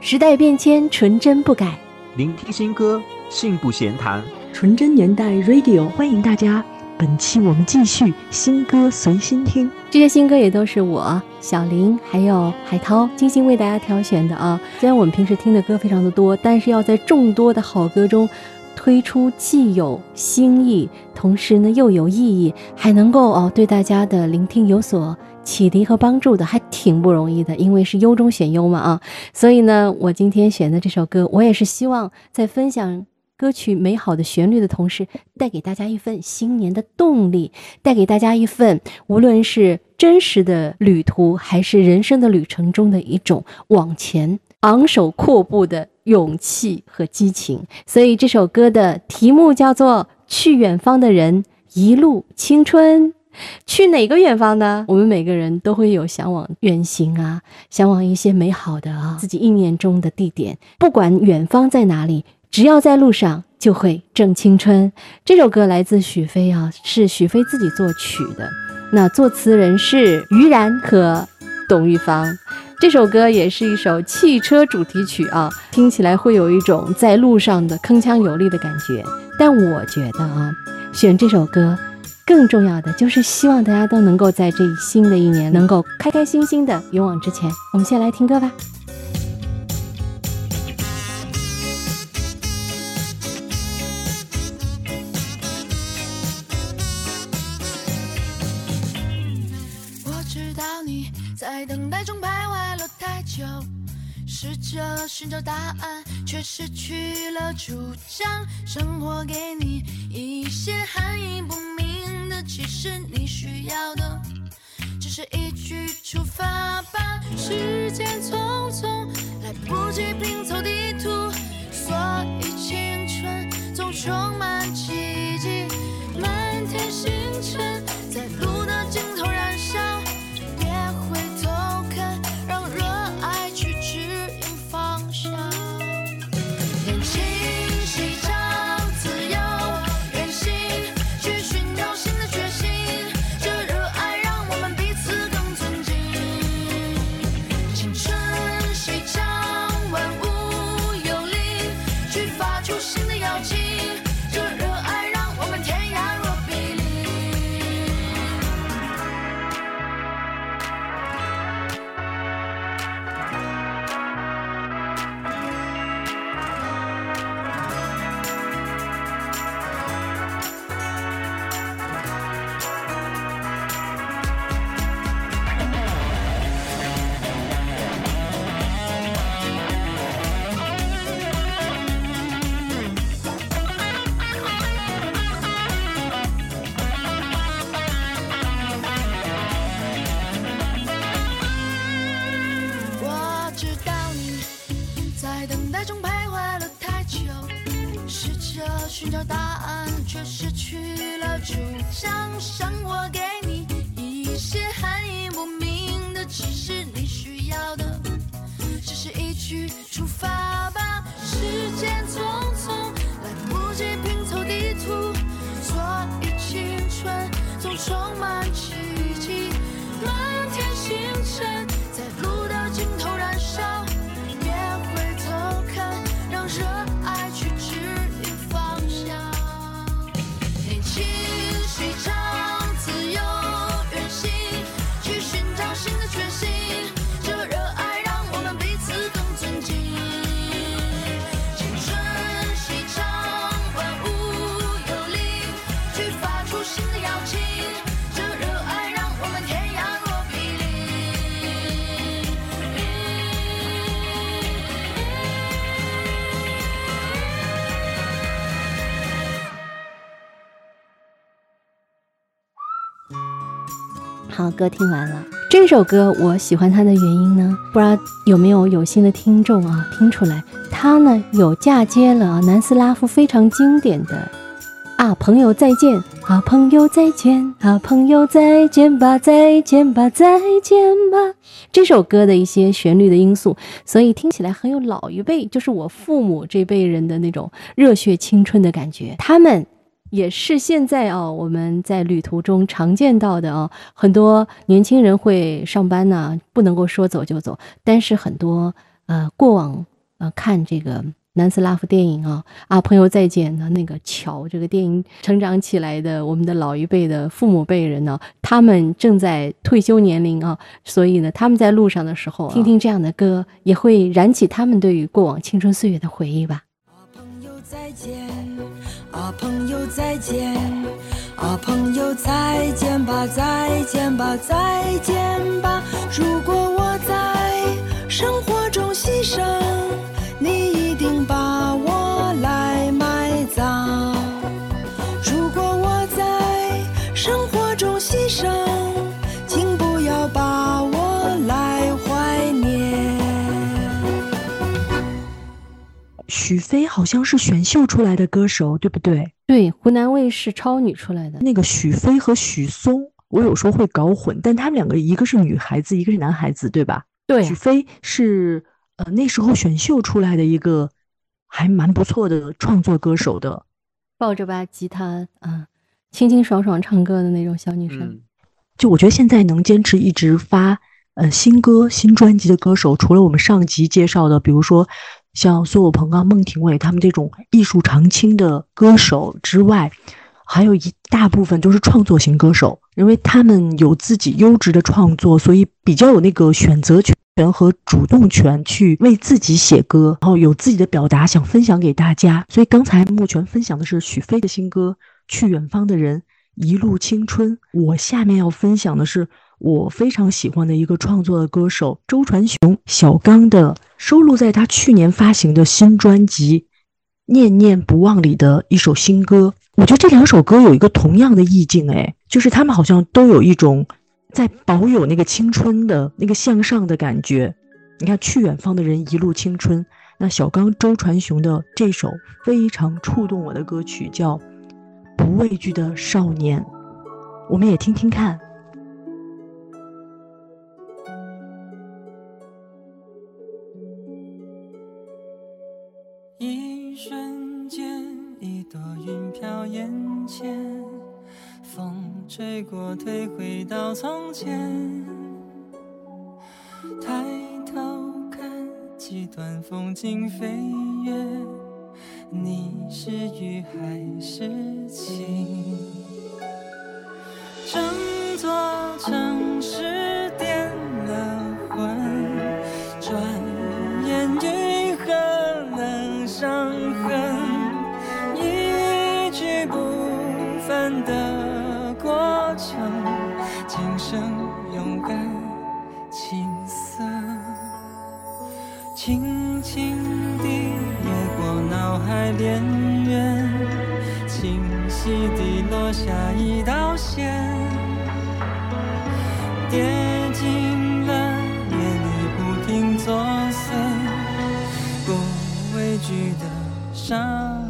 时代变迁，纯真不改。聆听新歌，信不闲谈。纯真年代 Radio，欢迎大家。本期我们继续新歌随心听，这些新歌也都是我小林还有海涛精心为大家挑选的啊。虽然我们平时听的歌非常的多，但是要在众多的好歌中推出既有新意，同时呢又有意义，还能够哦对大家的聆听有所启迪和帮助的，还挺不容易的。因为是优中选优嘛啊，所以呢，我今天选的这首歌，我也是希望在分享。歌曲美好的旋律的同时，带给大家一份新年的动力，带给大家一份无论是真实的旅途，还是人生的旅程中的一种往前昂首阔步的勇气和激情。所以这首歌的题目叫做《去远方的人一路青春》，去哪个远方呢？我们每个人都会有向往远行啊，向往一些美好的啊，自己意念中的地点，不管远方在哪里。只要在路上，就会正青春。这首歌来自许飞啊，是许飞自己作曲的。那作词人是于然和董玉芳。这首歌也是一首汽车主题曲啊，听起来会有一种在路上的铿锵有力的感觉。但我觉得啊，选这首歌更重要的就是希望大家都能够在这新的一年能够开开心心的勇往直前。我们先来听歌吧。我知道你在等待中，试着寻找答案，却失去了主张。生活给你一些含义不明的，其实你需要的只是一句出发吧。时间匆匆，来不及拼凑地图，所以青春总充满奇迹。满天星辰，在路的尽头中徘徊了太久试着寻找答案却失去了主。张想我给你一些含义不明的其实你需要的。只是一句歌听完了，这首歌我喜欢它的原因呢，不知道有没有有心的听众啊听出来？它呢有嫁接了南斯拉夫非常经典的啊朋友再见啊朋友再见啊朋友再见吧再见吧再见吧这首歌的一些旋律的因素，所以听起来很有老一辈，就是我父母这辈人的那种热血青春的感觉。他们。也是现在啊，我们在旅途中常见到的啊，很多年轻人会上班呢，不能够说走就走。但是很多呃过往呃看这个南斯拉夫电影啊啊朋友再见的那个桥这个电影成长起来的我们的老一辈的父母辈人呢，他们正在退休年龄啊，所以呢他们在路上的时候、听听这样的歌，也会燃起他们对于过往青春岁月的回忆吧。再见，啊朋友再见，啊朋友再见吧，再见吧，再见吧。如果我在生活中牺牲，你许飞好像是选秀出来的歌手，对不对？对，湖南卫视超女出来的。那个许飞和许嵩，我有时候会搞混，但他们两个一个是女孩子，一个是男孩子，对吧？对许飞是呃那时候选秀出来的一个还蛮不错的创作歌手的。抱着把吉他啊，清清爽爽唱歌的那种小女生。嗯，就我觉得现在能坚持一直发呃新歌、新专辑的歌手，除了我们上集介绍的，比如说像苏有朋啊、孟庭苇他们这种艺术常青的歌手之外，还有一大部分都是创作型歌手，因为他们有自己优质的创作，所以比较有那个选择权和主动权去为自己写歌，然后有自己的表达想分享给大家。所以刚才木泉分享的是许飞的新歌《去远方的人》。一路青春，我下面要分享的是我非常喜欢的一个创作的歌手周传雄小刚的收录在他去年发行的新专辑《念念不忘》里的一首新歌。我觉得这两首歌有一个同样的意境，哎，就是他们好像都有一种在保有那个青春的那个向上的感觉。你看，去远方的人一路青春，那小刚周传雄的这首非常触动我的歌曲叫。不畏惧的少年，我们也听听看。吹过，退回到从前。抬头看，几段风景飞跃。你是雨还是晴？整座城市颠了魂，转眼愈合了伤心底越过。脑海边缘，清晰地落下一道线，跌进了夜里不停作祟、不畏惧的伤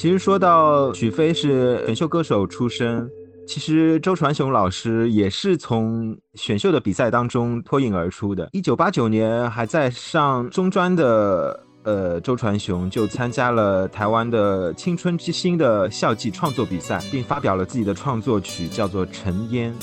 其实说到许飞是选秀歌手出身，其实周传雄老师也是从选秀的比赛当中脱颖而出的。一九八九年还在上中专的呃周传雄就参加了台湾的青春之星的校际创作比赛，并发表了自己的创作曲，叫做《尘烟》。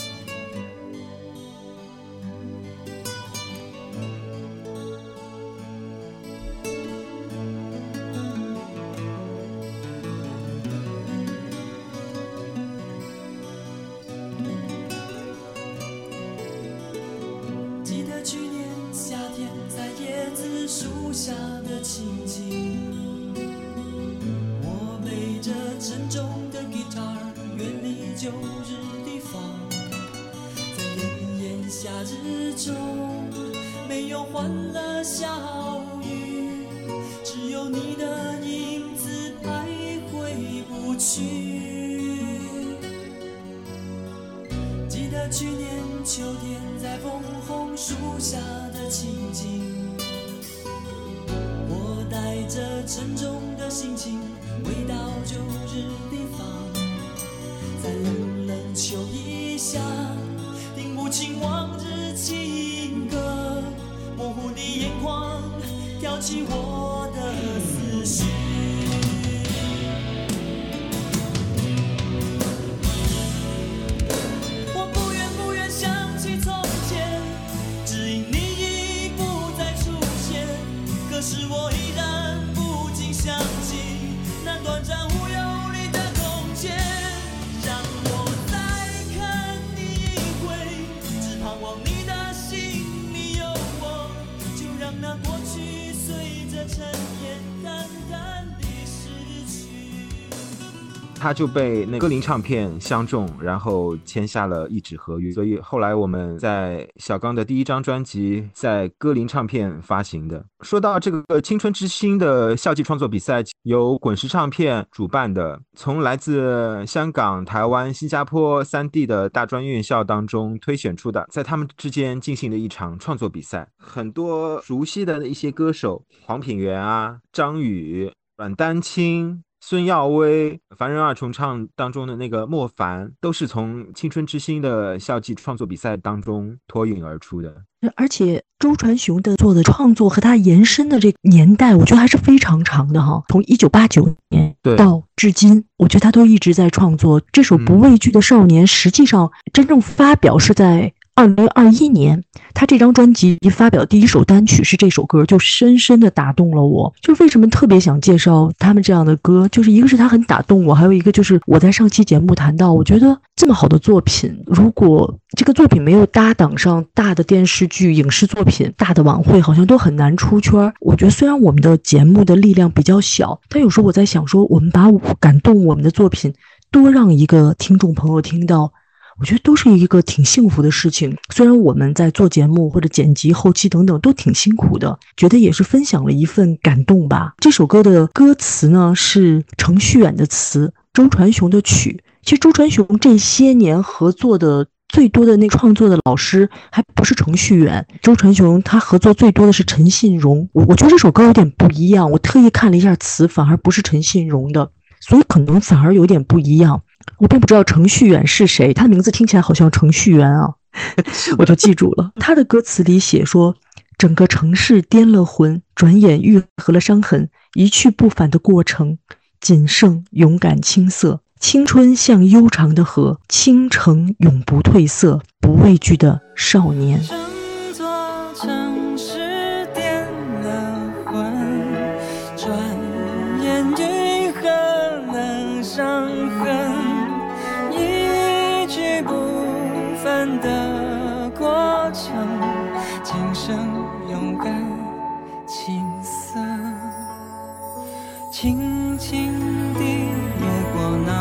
他就被那歌林唱片相中，然后签下了一纸合约。所以后来我们在小刚的第一张专辑在歌林唱片发行的。说到这个青春之星的校际创作比赛，由滚石唱片主办的，从来自香港、台湾、新加坡三地的大专院校当中推选出的，在他们之间进行的一场创作比赛。很多熟悉的一些歌手，黄品源啊、张宇、阮丹青。孙耀威《凡人二重唱》当中的那个莫凡，都是从《青春之星》的校际创作比赛当中脱颖而出的。而且周传雄的做的创作和他延伸的这个年代，我觉得还是非常长的哈。从一九八九年对到至今，我觉得他都一直在创作。这首《不畏惧的少年》实际上真正发表是在二零二一年，他这张专辑发表第一首单曲是这首歌，就深深的打动了我。就为什么特别想介绍他们这样的歌，就是一个是他很打动我，还有一个就是我在上期节目谈到，我觉得这么好的作品，如果这个作品没有搭档上大的电视剧、影视作品、大的晚会，好像都很难出圈。我觉得虽然我们的节目的力量比较小，但有时候我在想说，我们把我感动我们的作品多让一个听众朋友听到。我觉得都是一个挺幸福的事情。虽然我们在做节目或者剪辑、后期等等都挺辛苦的，觉得也是分享了一份感动吧。这首歌的歌词呢是程序员的词，周传雄的曲。其实周传雄这些年合作的最多的那创作的老师还不是程序员，周传雄他合作最多的是陈信荣。我我觉得这首歌有点不一样，我特意看了一下词，反而不是陈信荣的，所以可能反而有点不一样。我并不知道程序员是谁，他的名字听起来好像程序员啊，我就记住了。他的歌词里写说：“整个城市颠了魂，转眼愈合了伤痕，一去不返的过程，仅剩勇敢青涩。青春像悠长的河，倾城永不褪色，不畏惧的少年。”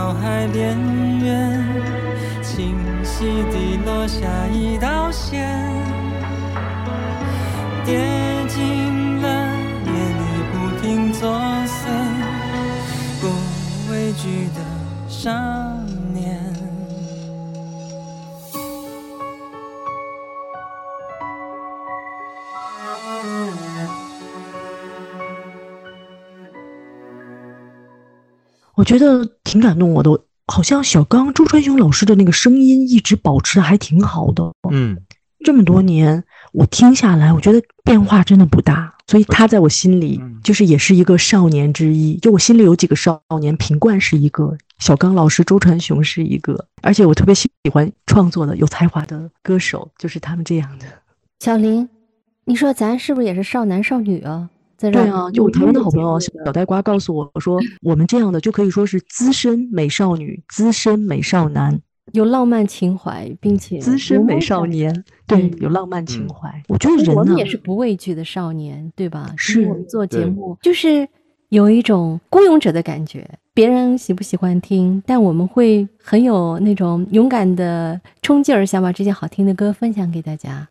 脑海，边缘，清晰地落下一道线，跌进了夜里不停作祟、不畏惧的伤。我觉得挺感动我的，好像小刚周传雄老师的那个声音一直保持的还挺好的。嗯，这么多年我听下来，我觉得变化真的不大，所以他在我心里嗯就是也是一个少年之一。就我心里有几个少年，品冠是一个，小刚老师、周传雄是一个，而且我特别喜欢创作的有才华的歌手，就是他们这样的。小林，你说咱是不是也是少男少女啊？对啊，就我台湾的好朋友小呆瓜告诉我说，我们这样的就可以说是资深美少女、资深美少男、有浪漫情怀，并且资深美少年。对嗯，有浪漫情嗯怀。我觉得人呢我们也，是不畏惧的少年，对吧？是我们做节目就是有一种孤勇者的感觉。别人喜不喜欢听，但我们会很有那种勇敢的冲劲儿，想把这些好听的歌分享给大家。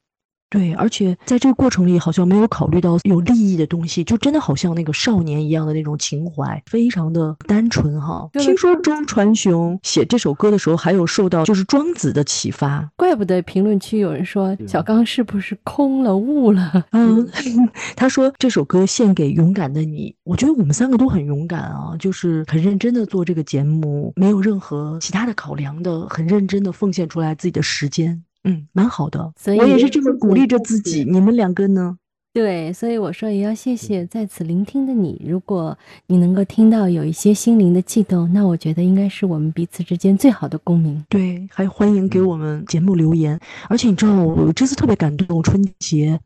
对，而且在这个过程里，好像没有考虑到有利益的东西，就真的好像那个少年一样的那种情怀，非常的单纯哈。听说周传雄写这首歌的时候，还有受到就是庄子的启发。怪不得评论区有人说小刚是不是空了悟了？嗯，他说这首歌献给勇敢的你。我觉得我们三个都很勇敢啊，就是很认真的做这个节目，没有任何其他的考量的，很认真的奉献出来自己的时间。嗯，蛮好的。所以我也是这么鼓励着自己。你们两个呢？对，所以我说也要谢谢在此聆听的你。如果你能够听到有一些心灵的悸动，那我觉得应该是我们彼此之间最好的共鸣。对，还欢迎给我们节目留言。而且你知道，我这次特别感动，春节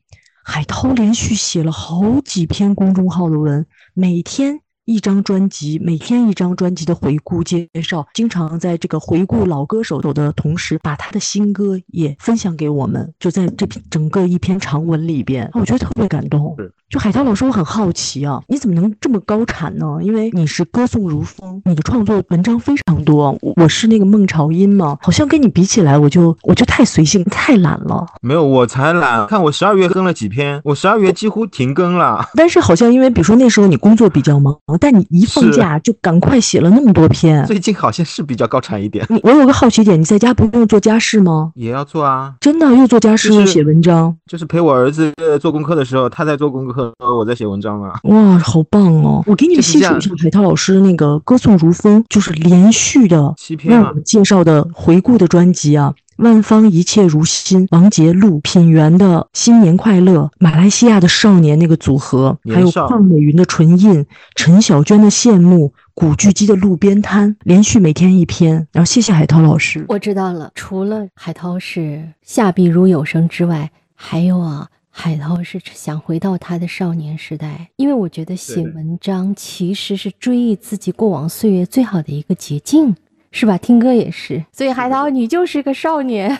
海涛连续写了好几篇公众号的文，每天一张专辑，每天一张专辑的回顾介绍，经常在这个回顾老歌手的同时，把他的新歌也分享给我们，就在这篇整个一篇长文里边，我觉得特别感动是。就海涛老师，我很好奇啊，你怎么能这么高产呢？因为你是歌颂如风，你的创作文章非常多。我我是那个孟朝音嘛，好像跟你比起来，我就我就太随性、太懒了。没有，我才懒。看我十二月更了几篇，我十二月几乎停更了。但是好像因为比如说那时候你工作比较忙，但你一放假就赶快写了那么多篇。最近好像是比较高产一点，你我有个好奇点，你在家不用做家事吗？也要做啊。真的又做家事又写文章，就是陪我儿子呃做功课的时候，他在做功课，我在写文章啊。哇，好棒哦！我给你们细数一下海涛老师那个歌颂如风，就是连续的七篇啊让我们介绍的回顾的专辑啊。万方一切如新，王杰录，品源的新年快乐，马来西亚的少年那个组合，还有邝美云的唇印，陈小娟的羡慕，古巨基的路边摊，连续每天一篇。然后谢谢海涛老师。我知道了，除了海涛是下笔如有声之外，还有啊，海涛是想回到他的少年时代，因为我觉得写文章其实是追忆自己过往岁月最好的一个捷径。是吧？听歌也是，所以海涛，你就是个少年，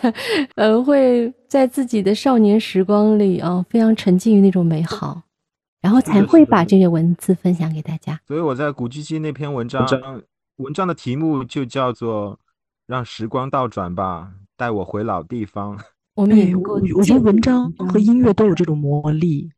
呃，会在自己的少年时光里啊，非常沉浸于那种美好，然后才会把这些文字分享给大家。所以我在古巨基那篇文章，文章的题目就叫做“让时光倒转吧，带我回老地方我们也对，能够我我觉得文章和音乐都有这种魔力。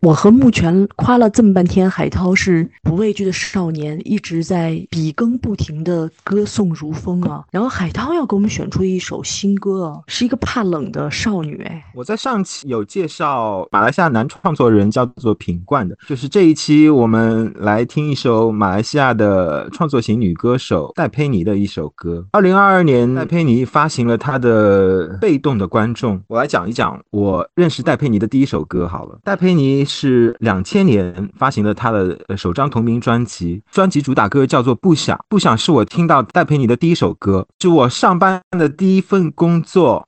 我和木泉夸了这么半天，海涛是不畏惧的少年，一直在笔耕不停的歌颂如风啊。然后海涛要给我们选出一首新歌啊，是一个怕冷的少女哎。”。我在上期有介绍马来西亚男创作人叫做品冠的，就是这一期我们来听一首马来西亚的创作型女歌手戴佩妮的一首歌。二零二二年，戴佩妮发行了她的《被动的观众》。我来讲一讲我认识戴佩妮的第一首歌好了。戴佩妮是两千年发行了他的首张同名专辑，专辑主打歌叫做《不想》。不想是我听到戴佩妮的第一首歌，是我上班的第一份工作。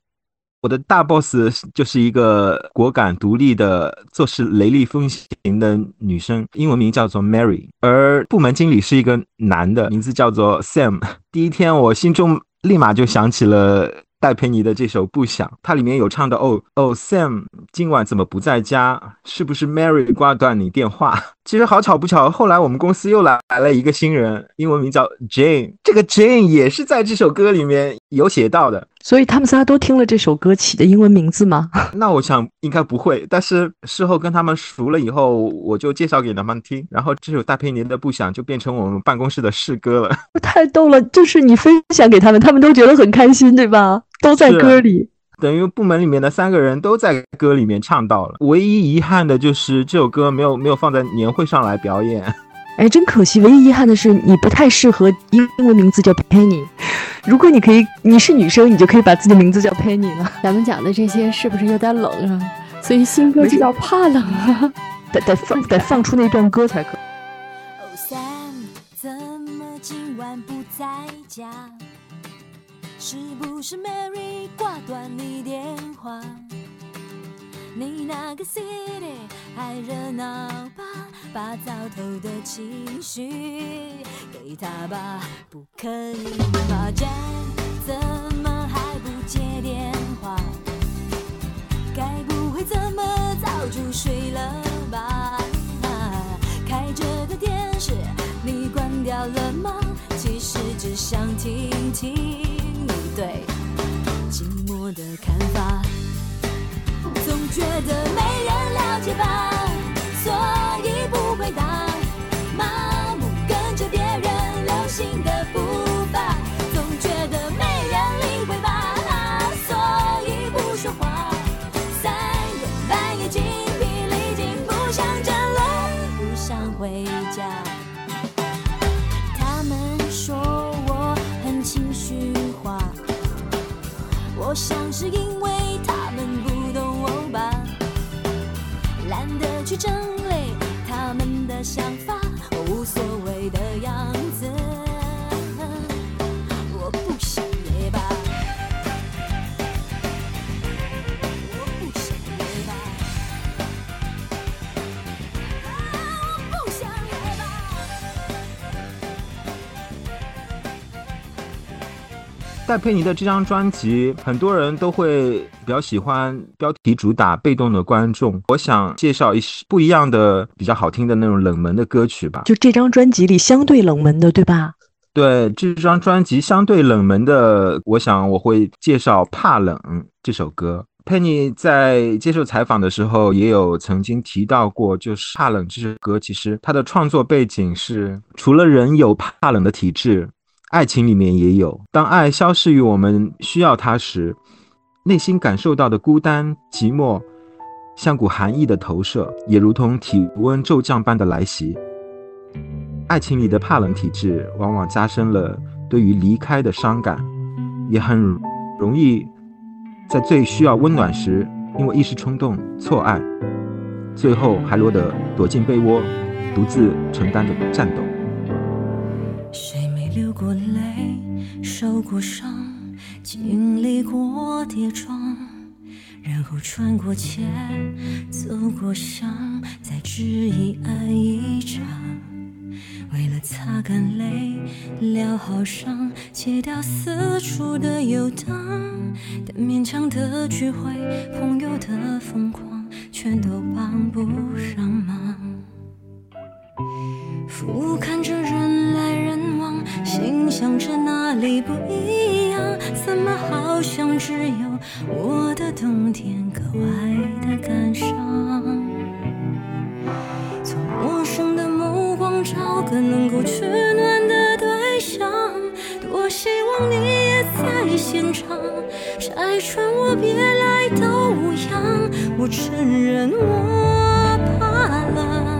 我的大 boss 就是一个果敢独立的、做事雷厉风行的女生，英文名叫做 Mary，而部门经理是一个男的，名字叫做 Sam。第一天，我心中立马就想起了戴佩妮的这首《不想》，它里面有唱的哦哦，Sam 今晚怎么不在家？是不是 Mary 挂断你电话？其实好巧不巧，后来我们公司又来来了一个新人，英文名叫 Jane，这个 Jane 也是在这首歌里面有写到的。所以他们仨都听了这首歌起的英文名字吗？那我想应该不会，但是事后跟他们熟了以后，我就介绍给他们听，然后这首大佩妮的《不想》就变成我们办公室的试歌了。太逗了，就是你分享给他们，他们都觉得很开心，对吧？都在歌里，等于部门里面的三个人都在歌里面唱到了。唯一遗憾的就是这首歌没有没有放在年会上来表演。哎，真可惜。唯一遗憾的是，你不太适合英文名字叫 Penny。如果你可以，你是女生，你就可以把自己的名字叫 Penny 了。咱们讲的这些是不是有点冷啊？所以新歌就叫怕冷啊，得得放得放出那段歌才可。哦，Sam，怎么今晚不在家？是不是 Mary 挂断你电话？你那个 city 还热闹吧？把糟透的情绪给他吧，不可以发展怎么还不接电话？该不会怎么早就睡了吧？开着的电视你关掉了吗？其实只想听听你对寂寞的看法。觉得没人了解吧，所以不回答，麻木跟着别人流行的步伐。总觉得没人理会吧，所以不说话。三更半夜精疲力尽，不想争论，不想回家。他们说我很情绪化，我想是想法，我无所谓的样子。戴佩妮的这张专辑，很多人都会比较喜欢标题主打被动的观众。我想介绍一些不一样的、比较好听的那种冷门的歌曲吧。就这张专辑里相对冷门的，对吧？对这张专辑相对冷门的，我想我会介绍《怕冷》这首歌。佩妮在接受采访的时候也有曾经提到过，就是《怕冷》这首歌，其实它的创作背景是，除了人有怕冷的体质，爱情里面也有。当爱消逝于我们需要它时，内心感受到的孤单、寂寞，像股寒意的投射，也如同体温骤降般的来袭。爱情里的怕冷体质，往往加深了对于离开的伤感，也很容易在最需要温暖时，因为一时冲动错爱，最后还落得躲进被窝，独自承担着战斗。谁没流过，受过伤，经历过跌撞，然后穿过街，走过巷，再执意爱一场。为了擦干泪，疗好伤，戒掉四处的游荡，但勉强的聚会，朋友的疯狂，全都帮不上忙。俯瞰着人来人，心想着哪里不一样，怎么好像只有我的冬天格外的感伤？从陌生的目光找个能够取暖的对象，多希望你也在现场，拆穿我别来都无恙，我承认我怕冷。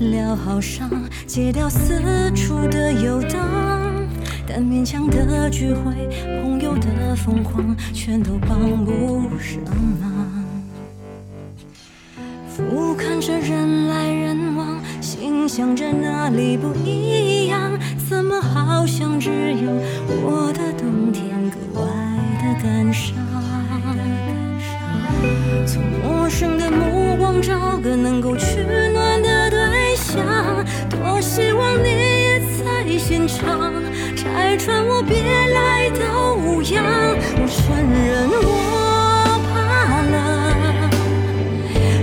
疗好伤，戒掉四处的游荡。但勉强的聚会，朋友的疯狂，全都帮不上忙。俯瞰着人来人往，心想着哪里不一样？怎么好像只有我的冬天格外的感伤？从陌生的目光找个能够取拆穿我别来的无恙。我承认我怕了。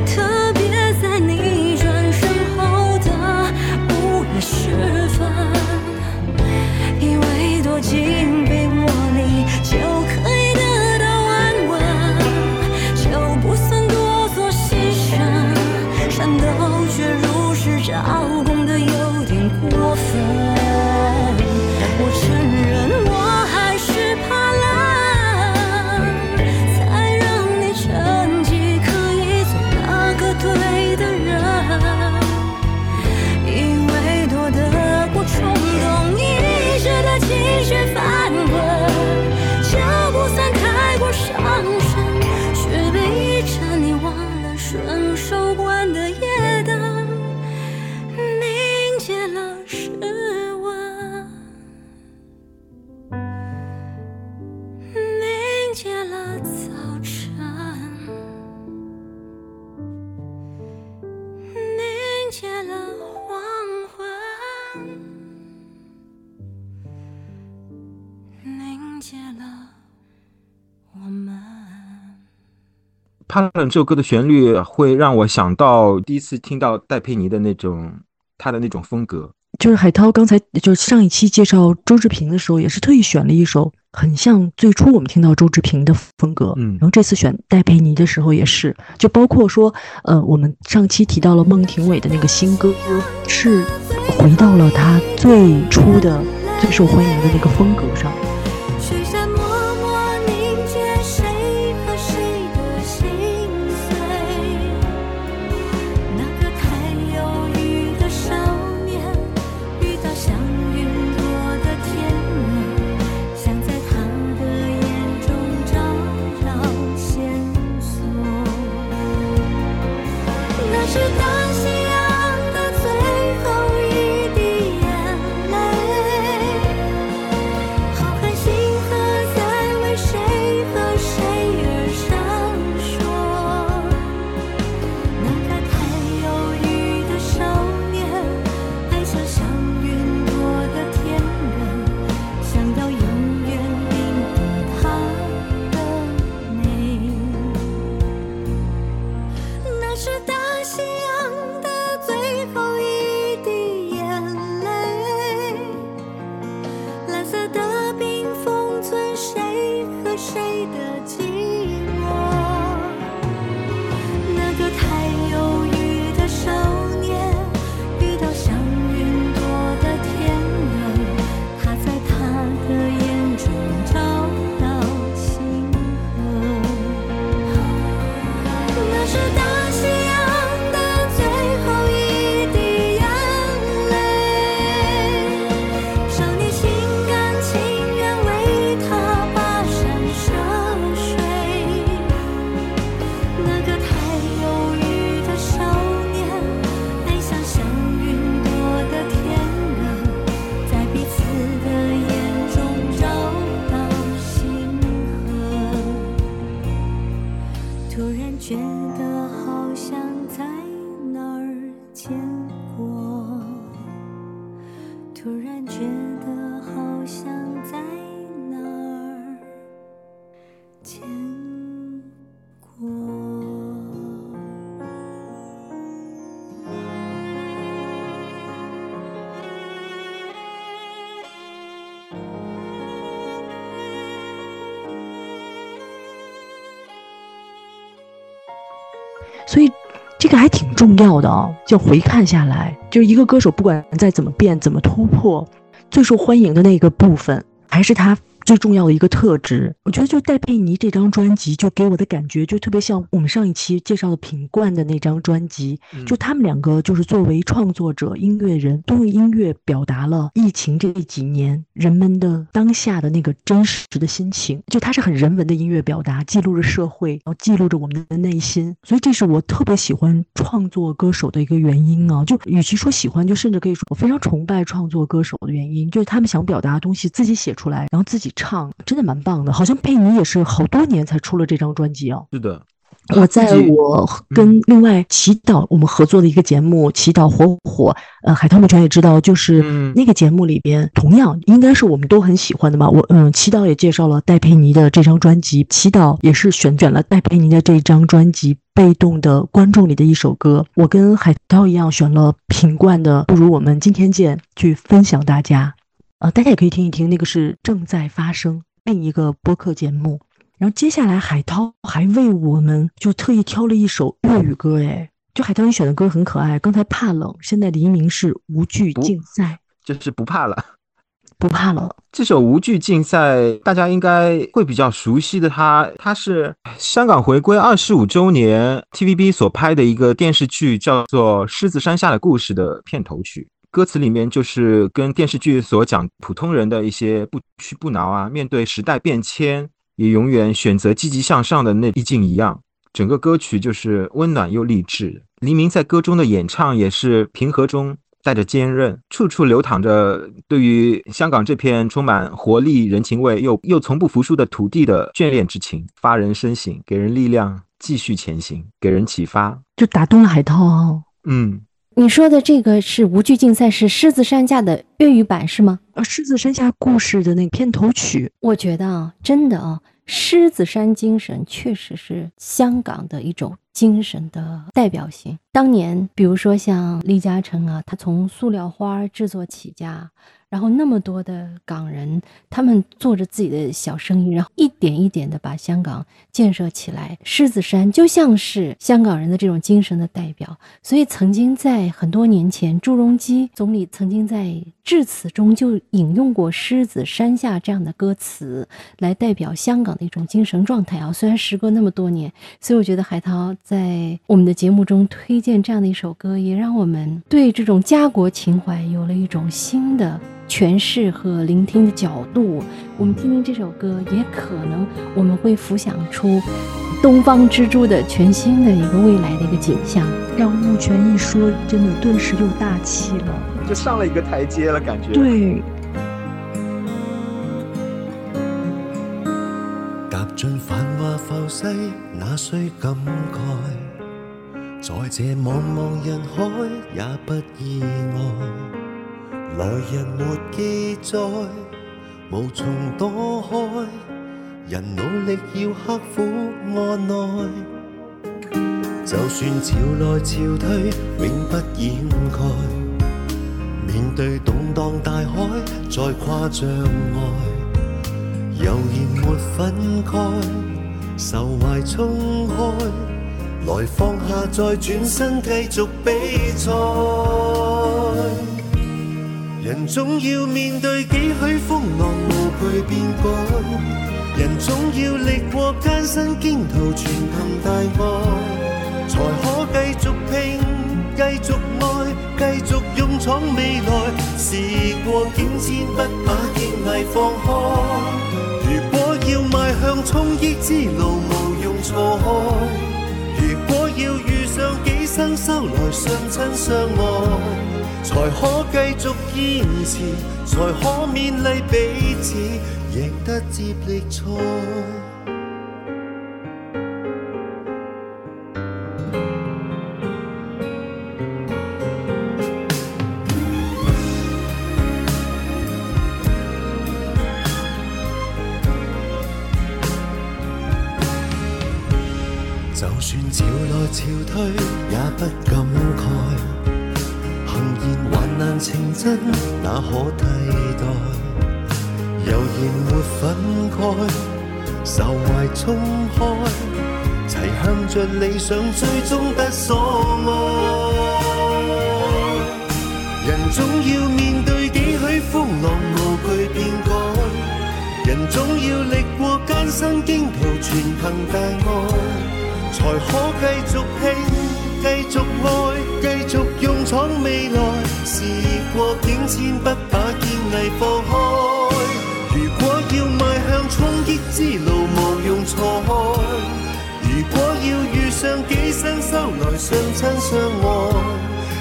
特别在你转身后的午夜时分，以为躲进怕冷这首歌的旋律会让我想到第一次听到戴佩妮的那种她的那种风格。就是海涛刚才就是上一期介绍周志平的时候，也是特意选了一首很像最初我们听到周志平的风格，嗯然后这次选戴佩妮的时候也是，就包括说，呃，我们上期提到了孟庭苇的那个新歌，是回到了他最初的最受欢迎的那个风格上。重要的啊。就回看下来，就是一个歌手不管再怎么变、怎么突破，最受欢迎的那个部分还是他。最重要的一个特质，我觉得就戴佩妮这张专辑，就给我的感觉就特别像我们上一期介绍的品冠的那张专辑，就他们两个就是作为创作者、音乐人，都用音乐表达了疫情这几年人们的当下的那个真实的心情。就它是很人文的音乐表达，记录着社会，然后记录着我们的内心。所以这是我特别喜欢创作歌手的一个原因啊！就与其说喜欢，就甚至可以说我非常崇拜创作歌手的原因，就是他们想表达的东西自己写出来，然后自己。唱真的蛮棒的，好像佩妮也是好多年才出了这张专辑哦。是的，我在我跟另外祈祷我们合作的一个节目《祈祷火火》，呃，海涛目前也知道，就是那个节目里边，同样应该是我们都很喜欢的嘛。我嗯，祈祷也介绍了戴佩妮的这张专辑，祈祷也是选选了戴佩妮的这张专辑《被动的观众》里的一首歌。我跟海涛一样选了品冠的《不如我们今天见》去分享大家。呃，大家也可以听一听，那个是正在发生另一个播客节目。然后接下来海涛还为我们就特意挑了一首粤语歌，哎，就海涛你选的歌很可爱。刚才怕冷，现在黎明是无惧竞赛，就是不怕了，不怕了。这首无惧竞赛大家应该会比较熟悉的，它它是香港回归二十五周年 TVB 所拍的一个电视剧，叫做《狮子山下的故事》的片头曲。歌词里面就是跟电视剧所讲普通人的一些不屈不挠啊，面对时代变迁也永远选择积极向上的那意境一样。整个歌曲就是温暖又励志。黎明在歌中的演唱也是平和中带着坚韧，处处流淌着对于香港这片充满活力、人情味又又从不服输的土地的眷恋之情，发人深省，给人力量继续前行，给人启发，就打动了海涛。嗯。你说的这个是无惧竞赛，是狮子山下的粤语版是吗？呃，狮子山下故事的那个片头曲，我觉得啊，真的啊，狮子山精神确实是香港的一种精神的代表性。当年，比如说像李嘉诚啊，他从塑料花制作起家。然后那么多的港人，他们做着自己的小生意，然后一点一点的把香港建设起来。狮子山就像是香港人的这种精神的代表，所以曾经在很多年前，朱镕基总理曾经在致辞中就引用过《狮子山下》这样的歌词，来代表香港的一种精神状态啊。虽然时隔那么多年，所以我觉得海涛在我们的节目中推荐这样的一首歌，也让我们对这种家国情怀有了一种新的。诠释和聆听的角度，我们听听这首歌，也可能我们会浮想出东方之珠的全新的一个未来的一个景象。让木泉一说，真的顿时又大气了，就上了一个台阶了，感觉。对。踏进繁华浮世，哪需感慨？在这茫茫人海，也不意外。来人没记载，无从躲开。人努力要刻苦按耐，就算潮来潮退，永不掩盖。面对动荡大海，再跨障碍，悠然没分开，愁怀冲开，来放下，再转身继续比赛。人总要面对几许风浪，无惧变改；人总要历过艰辛艰途，全凭大爱，才可继续拼，继续爱，继续勇闯未来。事过境迁，不把坚毅放开。如果要迈向冲益之路，无用错开；如果要遇上几生修来，相亲相爱。才可继续坚持，才可勉励彼此，赢得接力赛。可替代？悠然没分开，愁怀冲开，齐向着理想，最终得所爱。人总要面对几许风浪，无惧变改。人总要历过艰辛经途，全凭大爱，才可继续拼，继续爱，继续勇闯未來。時過境遷，不把堅毅放開。如果要邁向衝擊之路，無用錯開。如果要遇上幾生修來相親相愛。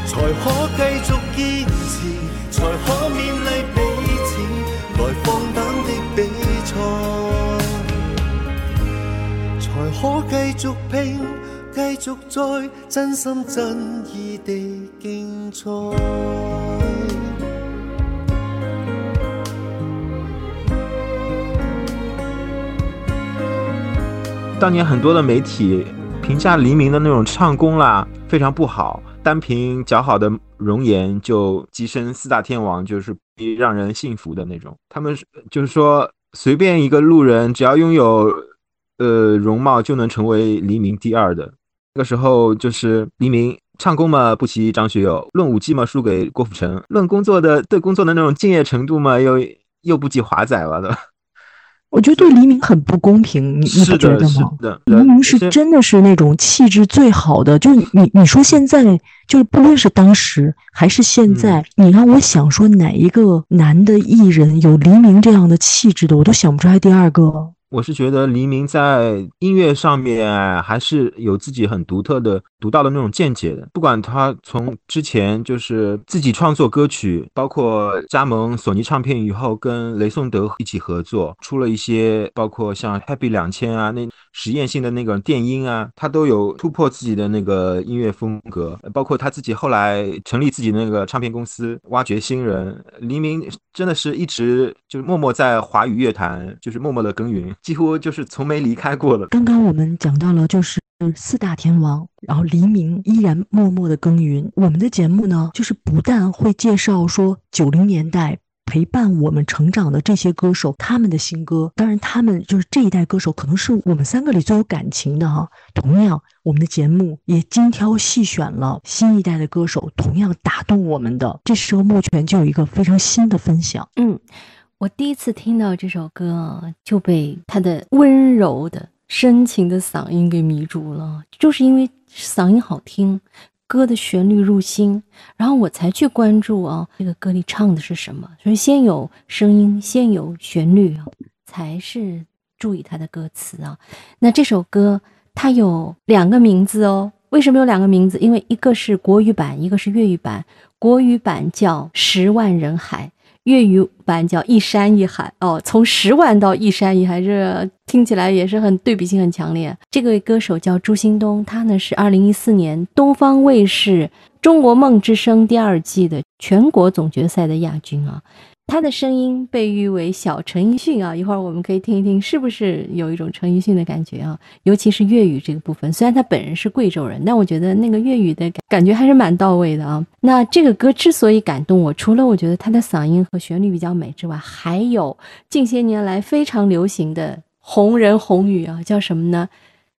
才可繼續堅持，才可勉勵彼此，來放膽的比賽，才可繼續拼，繼續再真心真意地当年很多的媒体评价黎明的那种唱功啦，非常不好。单凭姣好的容颜就跻身四大天王，就是让人信服的那种。他们就是说，随便一个路人，只要拥有呃容貌，就能成为黎明第二的。那个时候，就是黎明唱功嘛不及张学友，论舞技嘛输给郭富城，论工作的对工作的那种敬业程度嘛又又不及华仔了的。我觉得对黎明很不公平，你你不觉得吗？黎明是真的是那种气质最好的，就是你你说现在就是不论是当时还是现在，你让我想说哪一个男的艺人有黎明这样的气质的，我都想不出来第二个。我是觉得黎明在音乐上面还是有自己很独特的、独到的那种见解的。不管他从之前就是自己创作歌曲，包括加盟索尼唱片以后，跟雷颂德一起合作，出了一些包括像 Happy 两千啊那实验性的那个电音啊，他都有突破自己的那个音乐风格。包括他自己后来成立自己那个唱片公司，挖掘新人。黎明真的是一直就是默默在华语乐坛，就是默默的耕耘。几乎就是从没离开过了。刚刚我们讲到了，就是四大天王，然后黎明依然默默的耕耘。我们的节目呢，就是不但会介绍说九零年代陪伴我们成长的这些歌手，他们的新歌。当然，他们就是这一代歌手，可能是我们三个里最有感情的哈。同样，我们的节目也精挑细选了新一代的歌手，同样打动我们的。这时候，莫泉就有一个非常新的分享。嗯。我第一次听到这首歌，就被他的温柔的、深情的嗓音给迷住了。就是因为嗓音好听，歌的旋律入心，然后我才去关注啊，这个歌里唱的是什么。所以先有声音，先有旋律啊，才是注意它的歌词啊。那这首歌它有两个名字哦。为什么有两个名字？因为一个是国语版，一个是粤语版。国语版叫《十万人海》。粤语版叫一山一海哦，从十万到一山一海，这听起来也是很对比性很强烈。这个歌手叫朱兴东，他呢是二零一四年东方卫视《中国梦之声》第二季的全国总决赛的亚军啊。他的声音被誉为小陈奕迅啊，一会儿我们可以听一听，是不是有一种陈奕迅的感觉啊？尤其是粤语这个部分，虽然他本人是贵州人，但我觉得那个粤语的感觉还是蛮到位的啊。那这个歌之所以感动我，除了我觉得他的嗓音和旋律比较美之外，还有近些年来非常流行的红人红语啊，叫什么呢？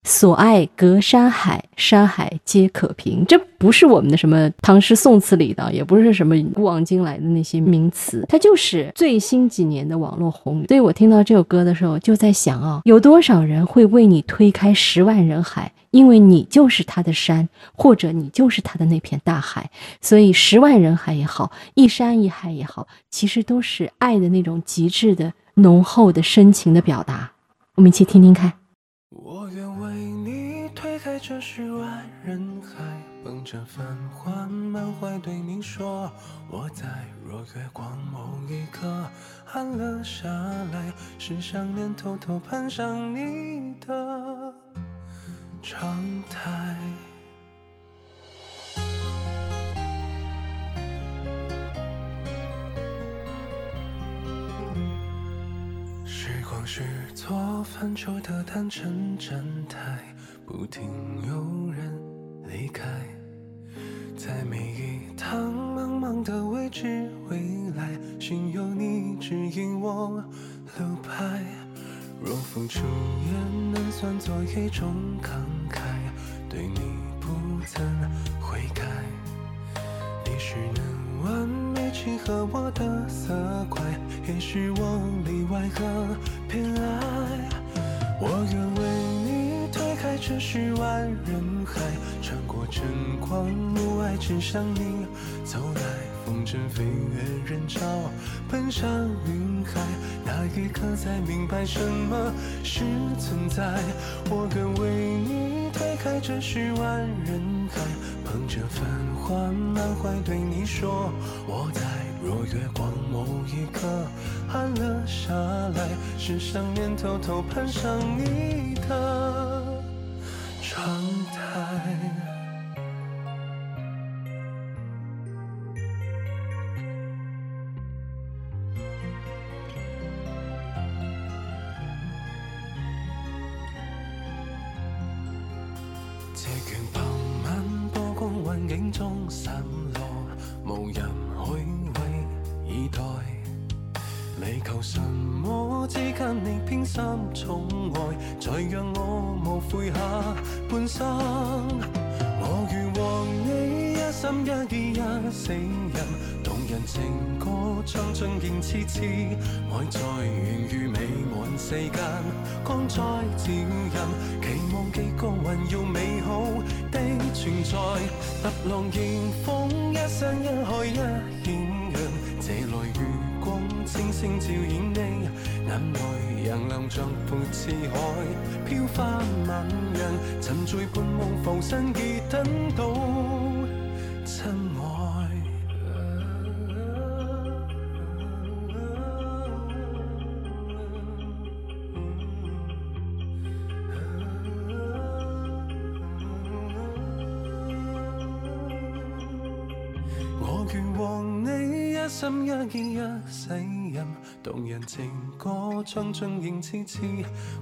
所爱隔山海，山海皆可平。这不是我们的什么唐诗宋词里的，也不是什么古往今来的那些名词，它就是最新几年的网络红语。所以我听到这首歌的时候，就在想啊，有多少人会为你推开十万人海，因为你就是他的山，或者你就是他的那片大海。所以十万人海也好，一山一海也好，其实都是爱的那种极致的、浓厚的深情的表达。我们一起听听看。我在这世外人海，捧着繁华满怀对你说，我在若月光某一刻暗了下来，是想念偷偷攀上你的窗台。时光是座泛舟的单程站台，不停有人离开，在每一趟茫茫的未知未来，心有你指引我路牌。若付出也能算作一种慷慨，对你不曾悔改。你是能完美契合我的色块，也是我例外和偏爱。我愿为你开这世外人海，穿过晨光暮霭，只向你走来。风筝飞越人潮，奔向云海，那一刻才明白什么是存在。我愿为你推开这十万人海，捧着繁华满怀对你说我在。若月光某一刻暗了下来，是想念偷偷攀上你的踏浪迎风，一山一海一险阳，这来月光清星照映你，眼内洋流像泼似海，飘花漫漾，沉醉半梦浮生，已等到一心一世人，动人情歌唱尽仍痴痴，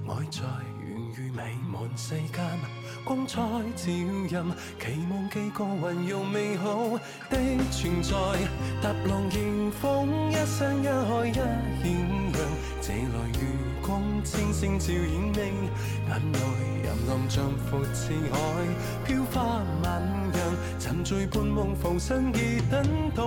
爱在源于美满世间，光彩照人，期望几个环绕美好的存在。踏浪迎风，一山一海一显阳，这来月光清星照映你，眼内淫浪像阔似海，飘花万样，沉醉半梦浮生，已等到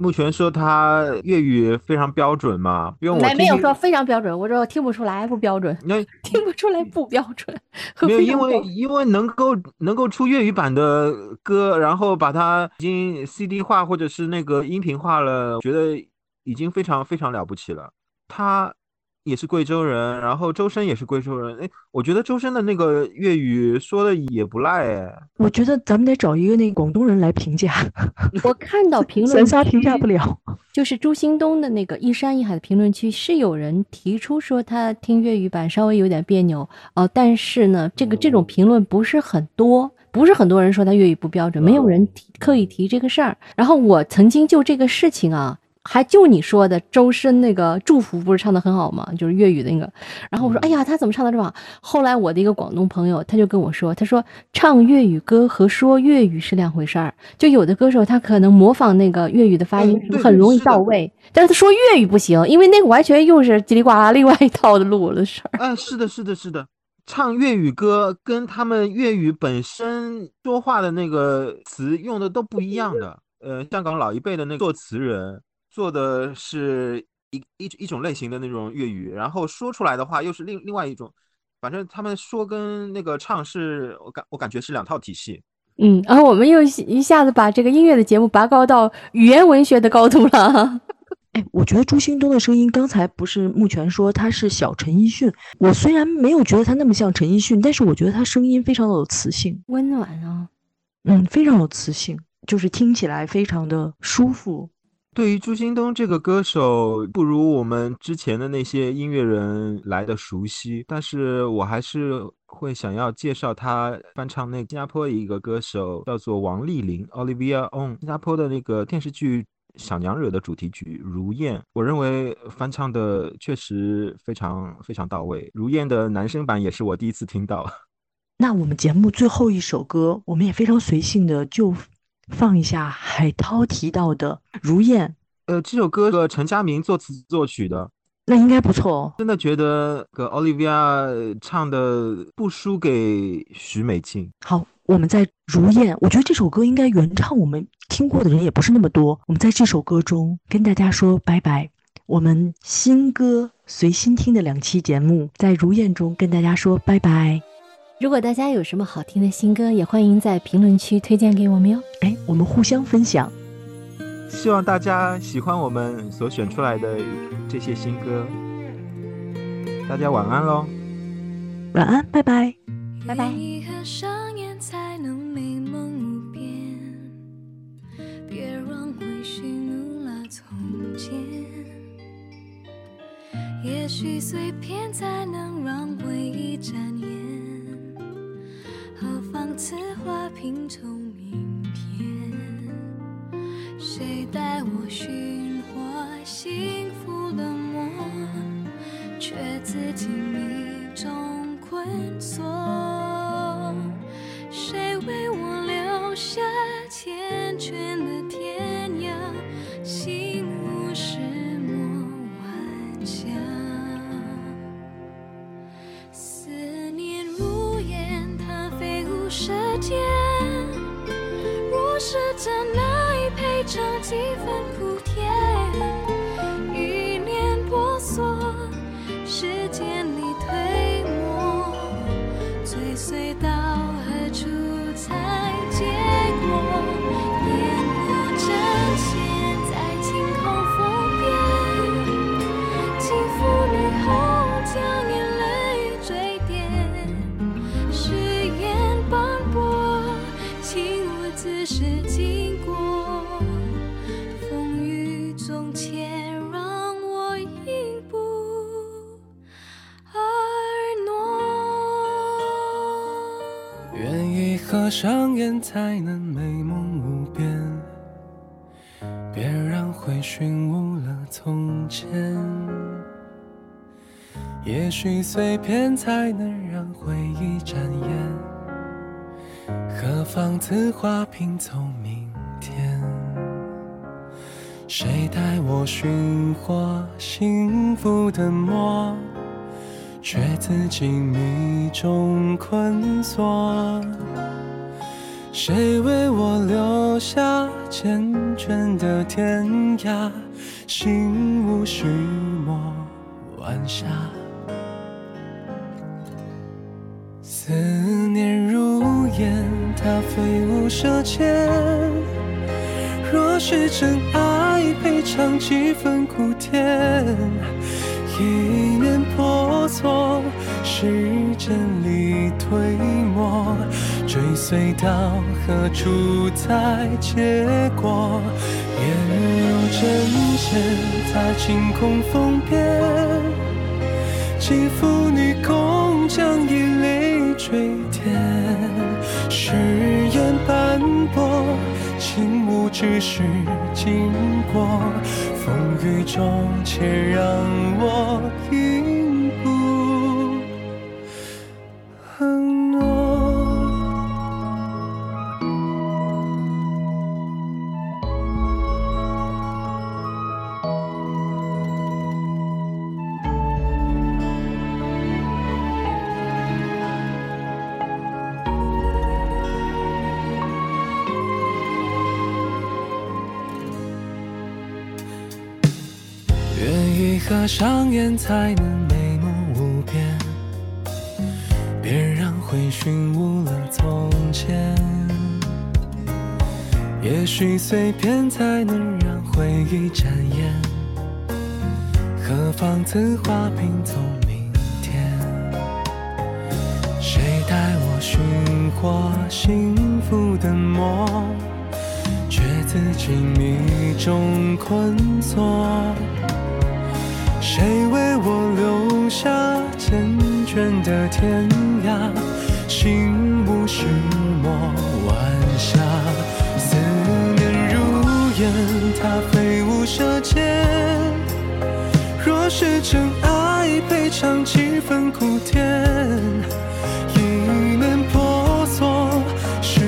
目前说他粤语非常标准嘛，因为我没没有说非常标准，我说我听不出来不标准，那听不出来不标准。没有，因为因为能够能够出粤语版的歌，然后把它已经 CD 化或者是那个音频化了，觉得已经非常非常了不起了。他也是贵州人，然后周深也是贵州人，哎，我觉得周深的那个粤语说的也不赖哎。我觉得咱们得找一个那个广东人来评价，我看到评论咱仨评价不了。就是朱兴东的那个一山一海的评论区是有人提出说他听粤语版稍微有点别扭哦、但是呢，这个这种评论不是很多，不是很多人说他粤语不标准，没有人提刻意提这个事儿。然后我曾经就这个事情啊。还就你说的周深那个祝福不是唱的很好吗？就是粤语的那个。然后我说，哎呀，他怎么唱的这么好？后来我的一个广东朋友他就跟我说，他说唱粤语歌和说粤语是两回事儿。就有的歌手他可能模仿那个粤语的发音很容易到位，但是他说粤语不行，因为那个完全又是叽里呱啦另外一套的路的事儿。哎，是的，是的，是的，唱粤语歌跟他们粤语本身说话的那个词用的都不一样的。呃，香港老一辈的那个作词人做的是一一一种类型的那种粤语，然后说出来的话又是另另外一种，反正他们说跟那个唱是我感我感觉是两套体系。嗯，然后我们又一下子把这个音乐的节目拔高到语言文学的高度了。哎，我觉得朱兴东的声音，刚才不是目前说他是小陈奕迅，我虽然没有觉得他那么像陈奕迅，但是我觉得他声音非常的有磁性，温暖啊，嗯，非常有磁性，就是听起来非常的舒服。对于朱兴东这个歌手，不如我们之前的那些音乐人来的熟悉，但是我还是会想要介绍他翻唱那新加坡一个歌手，叫做王丽玲 （Olivia On），新加坡的那个电视剧《小娘惹》的主题曲《如燕》，我认为翻唱的确实非常非常到位。《如燕》的男声版也是我第一次听到。那我们节目最后一首歌，我们也非常随性的就放一下海涛提到的《如燕》，呃，这首歌的陈佳明作词作曲的，那应该不错哦。真的觉得个 Olivia 唱的不输给许美静。好，我们在《如燕》，我觉得这首歌应该原唱我们听过的人也不是那么多。我们在这首歌中跟大家说拜拜。我们新歌随心听的两期节目，在《如燕》中跟大家说拜拜。如果大家有什么好听的新歌，也欢迎在评论区推荐给我们哟。哎，我们互相分享。希望大家喜欢我们所选出来的这些新歌。大家晚安喽，晚安，拜拜。拜拜愿意合上眼才能美梦无边，别让从前。也许碎片才能让回忆展颜，何妨此花拼凑明天？谁带我寻获幸福的魔，却自己迷中困锁？谁为我留下缱绻的天是真爱配上几分苦甜，也许碎片才能让回忆展颜，何妨此花拼凑明天？谁带我寻获幸福的魔？却自己迷中困锁。谁为我留下缱绻的天涯？心无石墨晚霞。思念如烟，它飞舞舌尖。若是真爱，配尝几分苦甜。一念婆娑，时间里推磨，追随到何处才结果？颜如针线，在晴空风边，几妇女工匠以泪垂点，誓言斑驳，情无只是经过。风雨中，且让我才能美梦无边，别让回寻误了从前。也许碎片才能让回忆展颜，何妨此花拼凑明天？谁带我寻获幸福的梦？却自己迷中困锁。谁为我留下缱绻的天涯？心无是墨晚霞，思念如烟，它飞舞舌尖。若是真爱，赔偿几分苦甜？意念婆娑，时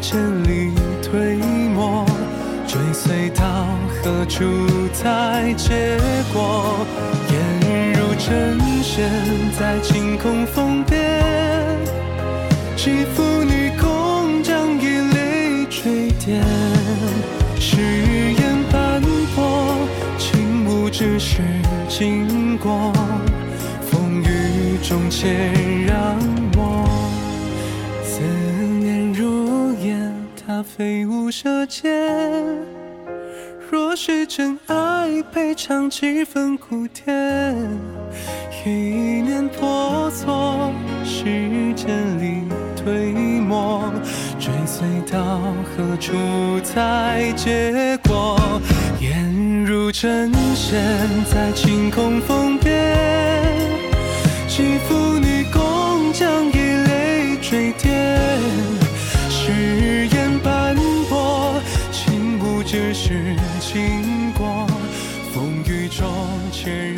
间里推磨，追随到何处才结果？颜如针线在晴空峰边，寄付女工将以泪垂奠。誓言斑驳，情无只是经过，风雨中且让我思念如烟，它飞舞舌尖。若是真爱，配尝几分苦甜。一念婆娑，时间里推磨，追随到何处才结果，眼如针线在晴空缝边，几福女工将一泪坠跌，誓言斑驳，情雾只是经过，风雨中千人。